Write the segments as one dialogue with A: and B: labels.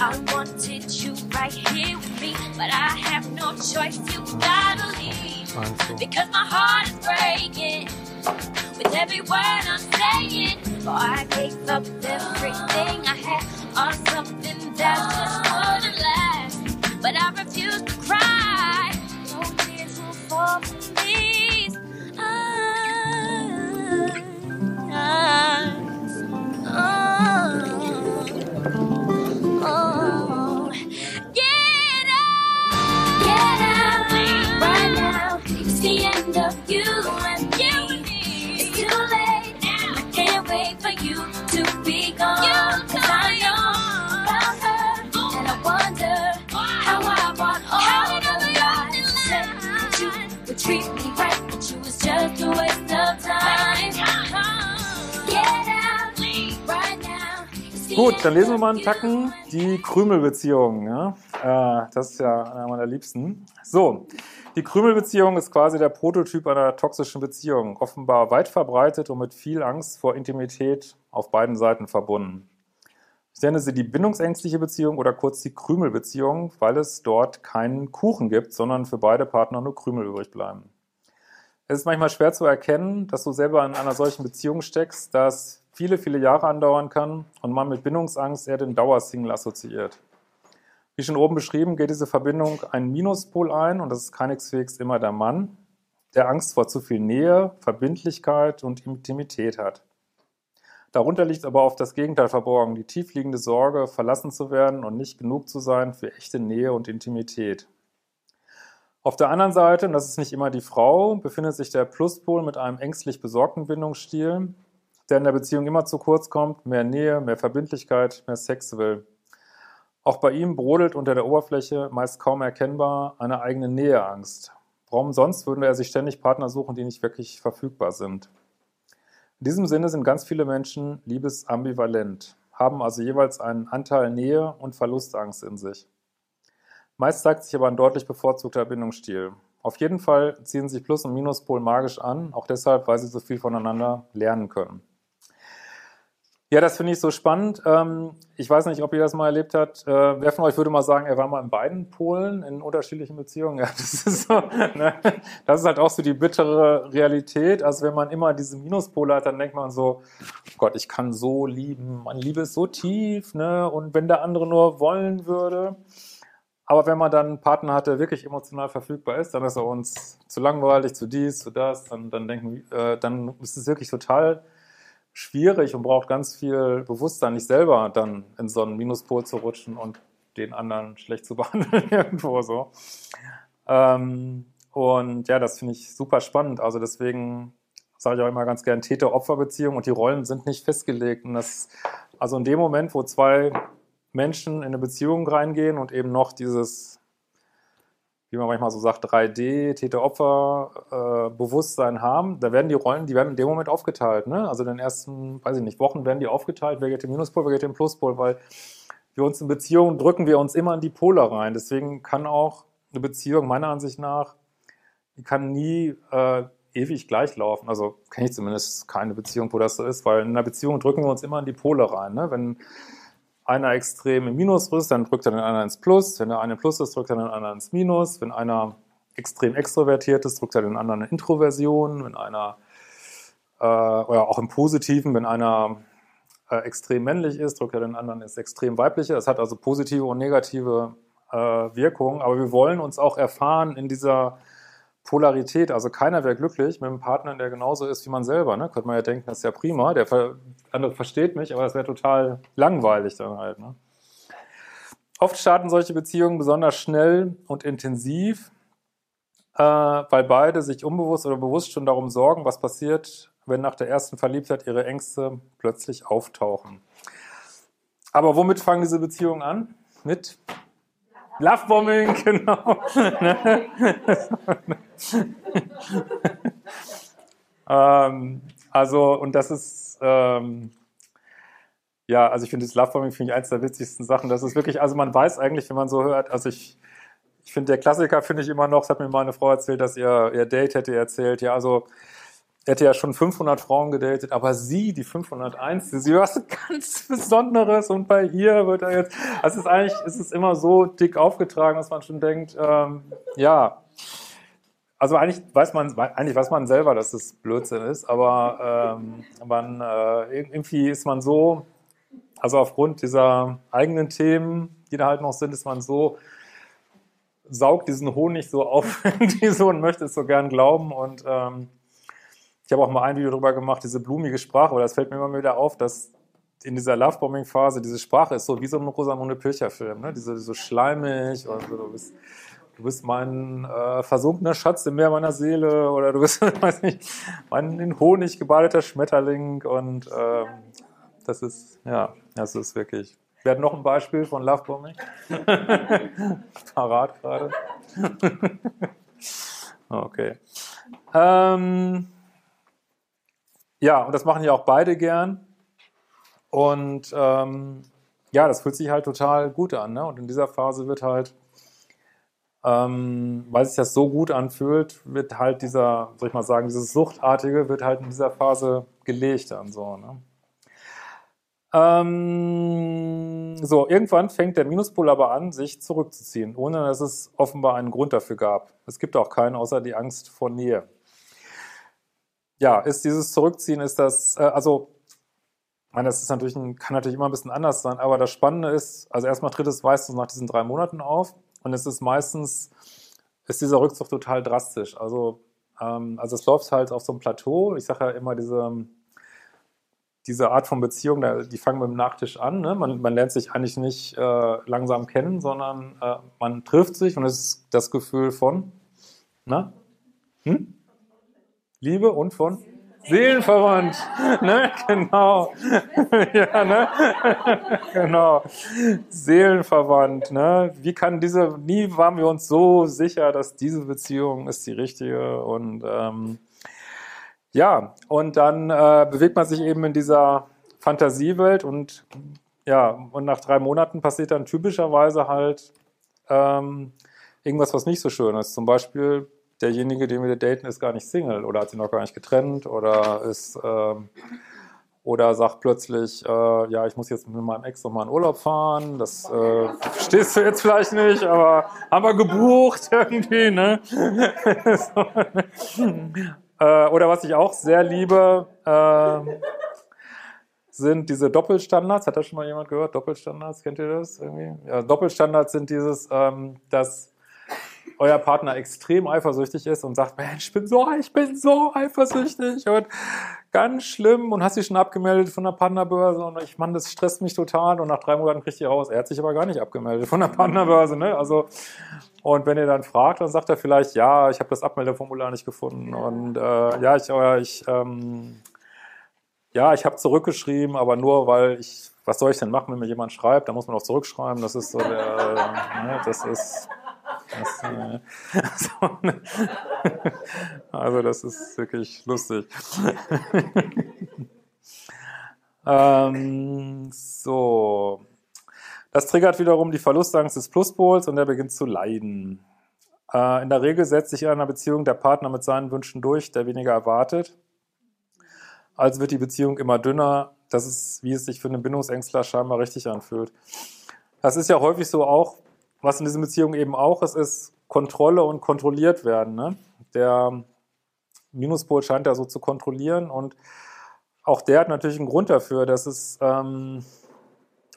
A: I wanted you right here with me, but I have no choice. You gotta leave because my heart is breaking with every word I'm saying. For I gave up everything I had on something that just wouldn't last. But I refuse to cry. No tears will fall
B: Gut, dann lesen wir mal einen Tacken die Krümelbeziehung. Ja? Äh, das ist ja einer meiner Liebsten. So, die Krümelbeziehung ist quasi der Prototyp einer toxischen Beziehung. Offenbar weit verbreitet und mit viel Angst vor Intimität auf beiden Seiten verbunden. Ich nenne sie die bindungsängstliche Beziehung oder kurz die Krümelbeziehung, weil es dort keinen Kuchen gibt, sondern für beide Partner nur Krümel übrig bleiben. Es ist manchmal schwer zu erkennen, dass du selber in einer solchen Beziehung steckst, da es viele, viele Jahre andauern kann und man mit Bindungsangst eher den Dauersingle assoziiert. Wie schon oben beschrieben, geht diese Verbindung einen Minuspol ein und das ist keineswegs immer der Mann, der Angst vor zu viel Nähe, Verbindlichkeit und Intimität hat. Darunter liegt aber oft das Gegenteil verborgen, die tiefliegende Sorge, verlassen zu werden und nicht genug zu sein für echte Nähe und Intimität. Auf der anderen Seite, und das ist nicht immer die Frau, befindet sich der Pluspol mit einem ängstlich besorgten Bindungsstil, der in der Beziehung immer zu kurz kommt, mehr Nähe, mehr Verbindlichkeit, mehr Sex will. Auch bei ihm brodelt unter der Oberfläche, meist kaum erkennbar, eine eigene Näheangst. Warum sonst würde er sich ständig Partner suchen, die nicht wirklich verfügbar sind? In diesem Sinne sind ganz viele Menschen liebesambivalent, haben also jeweils einen Anteil Nähe und Verlustangst in sich. Meist zeigt sich aber ein deutlich bevorzugter Bindungsstil. Auf jeden Fall ziehen sich Plus- und Minuspol magisch an, auch deshalb, weil sie so viel voneinander lernen können. Ja, das finde ich so spannend. Ähm, ich weiß nicht, ob ihr das mal erlebt habt. Äh, wer von euch würde mal sagen, er war mal in beiden Polen in unterschiedlichen Beziehungen? Ja, das ist so. Ne? Das ist halt auch so die bittere Realität. Also wenn man immer diese Minuspole hat, dann denkt man so, Gott, ich kann so lieben, meine Liebe ist so tief, ne? Und wenn der andere nur wollen würde. Aber wenn man dann einen Partner hat, der wirklich emotional verfügbar ist, dann ist er uns zu langweilig, zu dies, zu das, dann, dann denken, äh, dann ist es wirklich total schwierig und braucht ganz viel Bewusstsein, nicht selber dann in so einen Minuspol zu rutschen und den anderen schlecht zu behandeln irgendwo so. Ähm, und ja, das finde ich super spannend. Also deswegen sage ich auch immer ganz gern Täter-Opfer-Beziehung und die Rollen sind nicht festgelegt. Und das, also in dem Moment, wo zwei Menschen in eine Beziehung reingehen und eben noch dieses, wie man manchmal so sagt, 3D, Täter-Opfer-Bewusstsein haben, da werden die Rollen, die werden in dem Moment aufgeteilt. Ne? Also in den ersten, weiß ich nicht, Wochen werden die aufgeteilt, wer geht den Minuspol, wer geht den Pluspol, weil wir uns in Beziehungen drücken wir uns immer in die Pole rein. Deswegen kann auch eine Beziehung meiner Ansicht nach, die kann nie äh, ewig gleich laufen. Also kenne ich zumindest keine Beziehung, wo das so ist, weil in einer Beziehung drücken wir uns immer in die Pole rein. Ne? Wenn einer extrem im Minus ist, dann drückt er den anderen ins Plus. Wenn der eine Plus ist, drückt er den anderen ins Minus. Wenn einer extrem extrovertiert ist, drückt er den anderen eine Introversion. Wenn einer, äh, oder auch im Positiven, wenn einer äh, extrem männlich ist, drückt ja den anderen ist extrem weiblich. Das hat also positive und negative äh, Wirkungen, aber wir wollen uns auch erfahren in dieser Polarität. Also keiner wäre glücklich mit einem Partner, der genauso ist wie man selber. Ne? Könnte man ja denken, das ist ja prima, der andere versteht mich, aber das wäre total langweilig dann halt. Ne? Oft starten solche Beziehungen besonders schnell und intensiv, äh, weil beide sich unbewusst oder bewusst schon darum sorgen, was passiert, wenn nach der ersten Verliebtheit ihre Ängste plötzlich auftauchen. Aber womit fangen diese Beziehungen an? Mit Lovebombing, genau. ähm, also, und das ist, ähm, ja, also ich finde das Lovebombing finde ich eins der witzigsten Sachen. Das ist wirklich, also man weiß eigentlich, wenn man so hört, also ich, ich finde, der Klassiker finde ich immer noch, das hat mir meine Frau erzählt, dass ihr, ihr Date hätte erzählt, ja, also er hätte ja schon 500 Frauen gedatet, aber sie, die 501, sie war was ganz Besonderes und bei ihr wird er jetzt, also es ist eigentlich, es ist immer so dick aufgetragen, dass man schon denkt, ähm, ja, also eigentlich weiß man, eigentlich weiß man selber, dass es Blödsinn ist, aber ähm, man, äh, irgendwie ist man so, also aufgrund dieser eigenen Themen, die da halt noch sind, ist man so, saugt diesen Honig so auf, die so und möchte es so gern glauben und ähm, ich habe auch mal ein Video darüber gemacht, diese blumige Sprache, weil das fällt mir immer wieder auf, dass in dieser Lovebombing-Phase diese Sprache ist so wie so ein Rosamunde Pilcher-Film, ne? diese so schleimig und so, du bist, du bist mein äh, versunkener Schatz im Meer meiner Seele oder du bist, weiß nicht, mein in Honig gebadeter Schmetterling und ähm, das ist, ja, das ist wirklich. Wir hatten noch ein Beispiel von Lovebombing. Parat gerade. okay. Ähm, ja, und das machen ja auch beide gern. Und ähm, ja, das fühlt sich halt total gut an. Ne? Und in dieser Phase wird halt, ähm, weil sich das so gut anfühlt, wird halt dieser, soll ich mal sagen, dieses Suchtartige wird halt in dieser Phase gelegt dann so. Ne? Ähm, so, irgendwann fängt der Minuspol aber an, sich zurückzuziehen, ohne dass es offenbar einen Grund dafür gab. Es gibt auch keinen, außer die Angst vor Nähe ja, ist dieses Zurückziehen, ist das, äh, also, ich meine, das ist natürlich ein, kann natürlich immer ein bisschen anders sein, aber das Spannende ist, also erstmal tritt es meistens nach diesen drei Monaten auf und es ist meistens, ist dieser Rückzug total drastisch. Also, ähm, also es läuft halt auf so einem Plateau. Ich sage ja immer, diese, diese Art von Beziehung, die fangen mit dem Nachtisch an. Ne? Man, man lernt sich eigentlich nicht äh, langsam kennen, sondern äh, man trifft sich und es ist das Gefühl von, na? Hm? Liebe und von Seelenverwandt. Ne? Genau. ja, ne? genau. Seelenverwandt. Ne? Wie kann diese, nie waren wir uns so sicher, dass diese Beziehung ist die richtige und ähm, ja, und dann äh, bewegt man sich eben in dieser Fantasiewelt und ja, und nach drei Monaten passiert dann typischerweise halt ähm, irgendwas, was nicht so schön ist. Zum Beispiel derjenige, den wir daten, ist gar nicht Single oder hat sich noch gar nicht getrennt oder ist ähm, oder sagt plötzlich, äh, ja, ich muss jetzt mit meinem Ex nochmal in Urlaub fahren. Das äh, verstehst du jetzt vielleicht nicht, aber haben wir gebucht irgendwie, ne? so. äh, oder was ich auch sehr liebe, äh, sind diese Doppelstandards. Hat das schon mal jemand gehört? Doppelstandards, kennt ihr das irgendwie? Ja, Doppelstandards sind dieses, ähm, dass euer Partner extrem eifersüchtig ist und sagt, Mensch, ich bin so, ich bin so eifersüchtig und ganz schlimm und hast dich schon abgemeldet von der Partnerbörse und ich, Mann, das stresst mich total und nach drei Monaten kriegt ihr raus. Er hat sich aber gar nicht abgemeldet von der Partnerbörse, ne? Also, und wenn ihr dann fragt, dann sagt er vielleicht, ja, ich habe das Abmeldeformular nicht gefunden und äh, ja, ich, äh, ich ähm, ja, ich habe zurückgeschrieben, aber nur, weil ich, was soll ich denn machen, wenn mir jemand schreibt? Da muss man auch zurückschreiben. Das ist so der, äh, ne, das ist, das, äh, so, ne. also das ist wirklich lustig. ähm, so. Das triggert wiederum die Verlustangst des Pluspols und er beginnt zu leiden. Äh, in der Regel setzt sich in einer Beziehung der Partner mit seinen Wünschen durch, der weniger erwartet. Also wird die Beziehung immer dünner. Das ist, wie es sich für einen Bindungsängstler scheinbar richtig anfühlt. Das ist ja häufig so auch was in diesen Beziehungen eben auch ist, ist Kontrolle und kontrolliert werden. Ne? Der Minuspol scheint da so zu kontrollieren und auch der hat natürlich einen Grund dafür, dass es, ähm,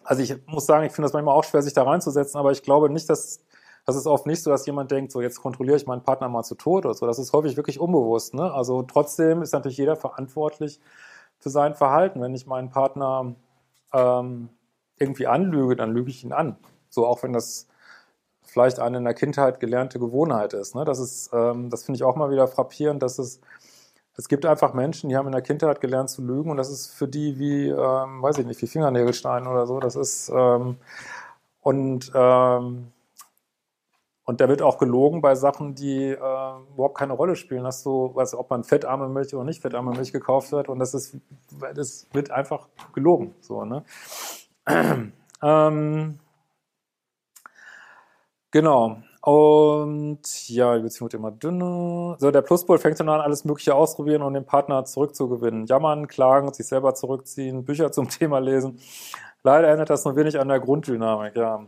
B: also ich muss sagen, ich finde das manchmal auch schwer, sich da reinzusetzen, aber ich glaube nicht, dass, das ist oft nicht so, dass jemand denkt, so jetzt kontrolliere ich meinen Partner mal zu Tod oder so. Das ist häufig wirklich unbewusst. Ne? Also trotzdem ist natürlich jeder verantwortlich für sein Verhalten. Wenn ich meinen Partner ähm, irgendwie anlüge, dann lüge ich ihn an. So auch wenn das vielleicht eine in der Kindheit gelernte Gewohnheit ist. Ne? Das ist, ähm, das finde ich auch mal wieder frappierend, dass es es gibt einfach Menschen, die haben in der Kindheit gelernt zu lügen und das ist für die wie, ähm, weiß ich nicht, wie Fingernägelstein oder so. Das ist ähm, und ähm, und da wird auch gelogen bei Sachen, die äh, überhaupt keine Rolle spielen. Hast du, weißt ob man fettarme Milch oder nicht fettarme Milch gekauft wird und das ist, das wird einfach gelogen. So, ne? ähm, genau. Und ja, die Beziehung wird immer dünner. So, der Pluspol fängt dann an, alles Mögliche ausprobieren, um den Partner zurückzugewinnen. Jammern, klagen, sich selber zurückziehen, Bücher zum Thema lesen. Leider erinnert das nur wenig an der Grunddynamik, ja.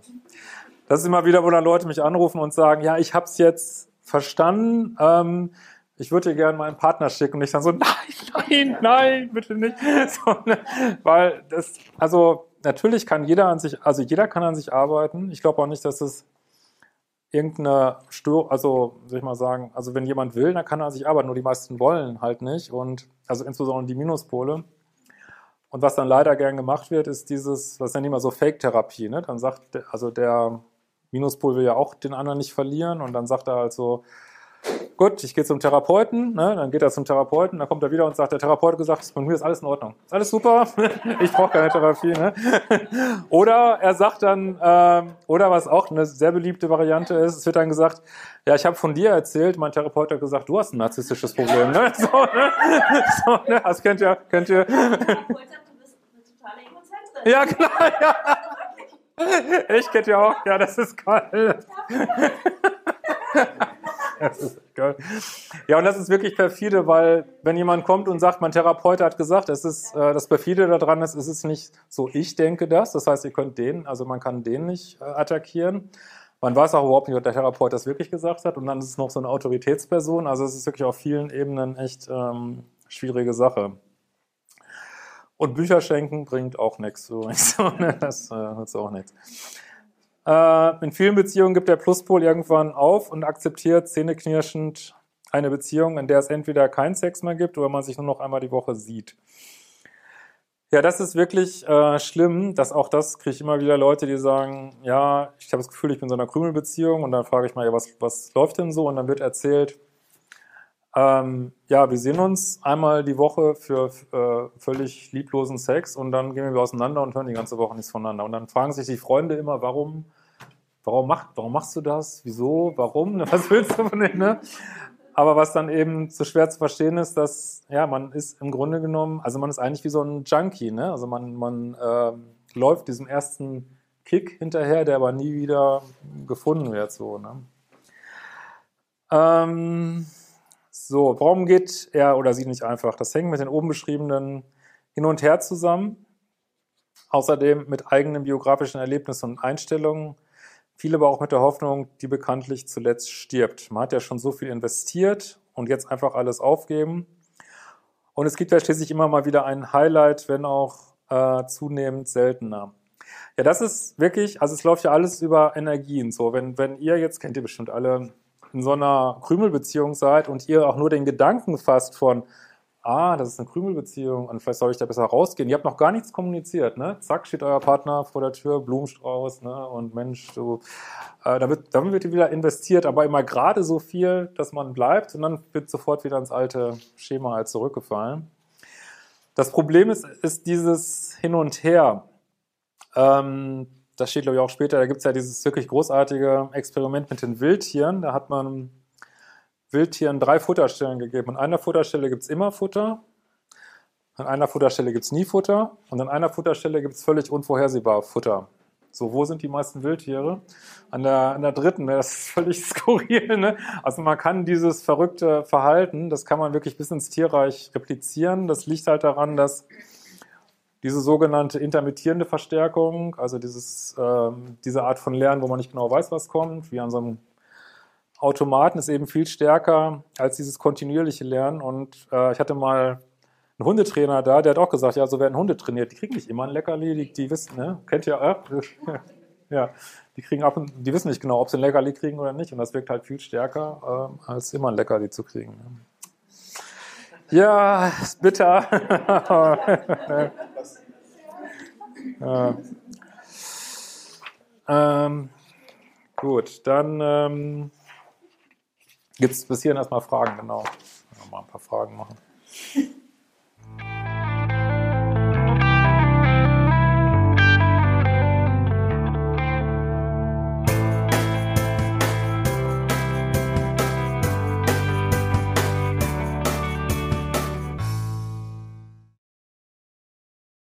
B: Das ist immer wieder, wo dann Leute mich anrufen und sagen, ja, ich hab's jetzt verstanden, ähm, ich würde dir gerne meinen Partner schicken. Und ich dann so, nein, nein, nein, bitte nicht. So, ne? Weil das, also natürlich kann jeder an sich, also jeder kann an sich arbeiten. Ich glaube auch nicht, dass es irgendeine Störung, also soll ich mal sagen, also wenn jemand will, dann kann er sich arbeiten, nur die meisten wollen halt nicht und also insbesondere die Minuspole. Und was dann leider gern gemacht wird, ist dieses, was nennt man so Fake-Therapie, ne? Dann sagt, also der Minuspol will ja auch den anderen nicht verlieren und dann sagt er halt so, Gut, ich gehe zum Therapeuten, ne? dann geht er zum Therapeuten, dann kommt er wieder und sagt, der Therapeut hat gesagt, bei mir ist alles in Ordnung. Ist alles super, ich brauche keine Therapie. Ne? Oder er sagt dann, äh, oder was auch eine sehr beliebte Variante ist, es wird dann gesagt, ja, ich habe von dir erzählt, mein Therapeut hat gesagt, du hast ein narzisstisches Problem. Ne? So, ne? So, ne? Das kennt ihr, kennt ihr. Ja, klar, ja. Ich kennt ihr auch, ja, das ist geil. Ist. Ja, und das ist wirklich perfide, weil wenn jemand kommt und sagt, mein Therapeut hat gesagt, es ist äh, das perfide daran ist, es ist nicht so, ich denke das. Das heißt, ihr könnt den, also man kann den nicht äh, attackieren. Man weiß auch überhaupt nicht, ob der Therapeut das wirklich gesagt hat. Und dann ist es noch so eine Autoritätsperson. Also es ist wirklich auf vielen Ebenen echt ähm, schwierige Sache. Und Bücher schenken bringt auch nichts. Ne, das äh, nützt auch nichts. Äh, in vielen Beziehungen gibt der Pluspol irgendwann auf und akzeptiert zähneknirschend eine Beziehung, in der es entweder keinen Sex mehr gibt oder man sich nur noch einmal die Woche sieht. Ja, das ist wirklich äh, schlimm, dass auch das kriege ich immer wieder Leute, die sagen, ja, ich habe das Gefühl, ich bin in so einer Krümelbeziehung und dann frage ich mal, ja, was, was läuft denn so? Und dann wird erzählt, ähm, ja, wir sehen uns einmal die Woche für äh, völlig lieblosen Sex und dann gehen wir auseinander und hören die ganze Woche nichts voneinander. Und dann fragen sich die Freunde immer, warum, warum, macht, warum machst du das? Wieso? Warum? Was willst du von denen? Ne? Aber was dann eben so schwer zu verstehen ist, dass, ja, man ist im Grunde genommen, also man ist eigentlich wie so ein Junkie, ne? Also man, man äh, läuft diesem ersten Kick hinterher, der aber nie wieder gefunden wird, so, ne? Ähm, so, warum geht er oder sie nicht einfach? Das hängt mit den oben beschriebenen hin und her zusammen. Außerdem mit eigenen biografischen Erlebnissen und Einstellungen. Viele aber auch mit der Hoffnung, die bekanntlich zuletzt stirbt. Man hat ja schon so viel investiert und jetzt einfach alles aufgeben. Und es gibt ja schließlich immer mal wieder ein Highlight, wenn auch äh, zunehmend seltener. Ja, das ist wirklich, also es läuft ja alles über Energien. So, wenn, wenn ihr jetzt, kennt ihr bestimmt alle, in so einer Krümelbeziehung seid und ihr auch nur den Gedanken fasst von, ah, das ist eine Krümelbeziehung und vielleicht soll ich da besser rausgehen. Ihr habt noch gar nichts kommuniziert, ne? Zack, steht euer Partner vor der Tür, Blumenstrauß, ne? Und Mensch, so, äh, da wird, dann wird wieder investiert, aber immer gerade so viel, dass man bleibt und dann wird sofort wieder ins alte Schema halt zurückgefallen. Das Problem ist, ist dieses Hin und Her. Ähm, das steht glaube ich auch später, da gibt es ja dieses wirklich großartige Experiment mit den Wildtieren. Da hat man Wildtieren drei Futterstellen gegeben. An einer Futterstelle gibt es immer Futter, an einer Futterstelle gibt es nie Futter und an einer Futterstelle gibt es völlig unvorhersehbar Futter. So, wo sind die meisten Wildtiere? An der, an der dritten, ne? das ist völlig skurril. Ne? Also man kann dieses verrückte Verhalten, das kann man wirklich bis ins Tierreich replizieren. Das liegt halt daran, dass diese sogenannte intermittierende Verstärkung, also dieses, ähm, diese Art von Lernen, wo man nicht genau weiß, was kommt, wie an so einem Automaten, ist eben viel stärker als dieses kontinuierliche Lernen. Und äh, ich hatte mal einen Hundetrainer da, der hat auch gesagt, ja, so werden Hunde trainiert. Die kriegen nicht immer ein Leckerli, die, die wissen, ne? Kennt ihr, äh? ja, die kriegen ab und die wissen nicht genau, ob sie ein Leckerli kriegen oder nicht. Und das wirkt halt viel stärker, äh, als immer ein Leckerli zu kriegen. Ne? Ja, ist bitter. ja. ähm, gut, dann ähm, gibt es bis hierhin erstmal Fragen, genau. Mal ein paar Fragen machen.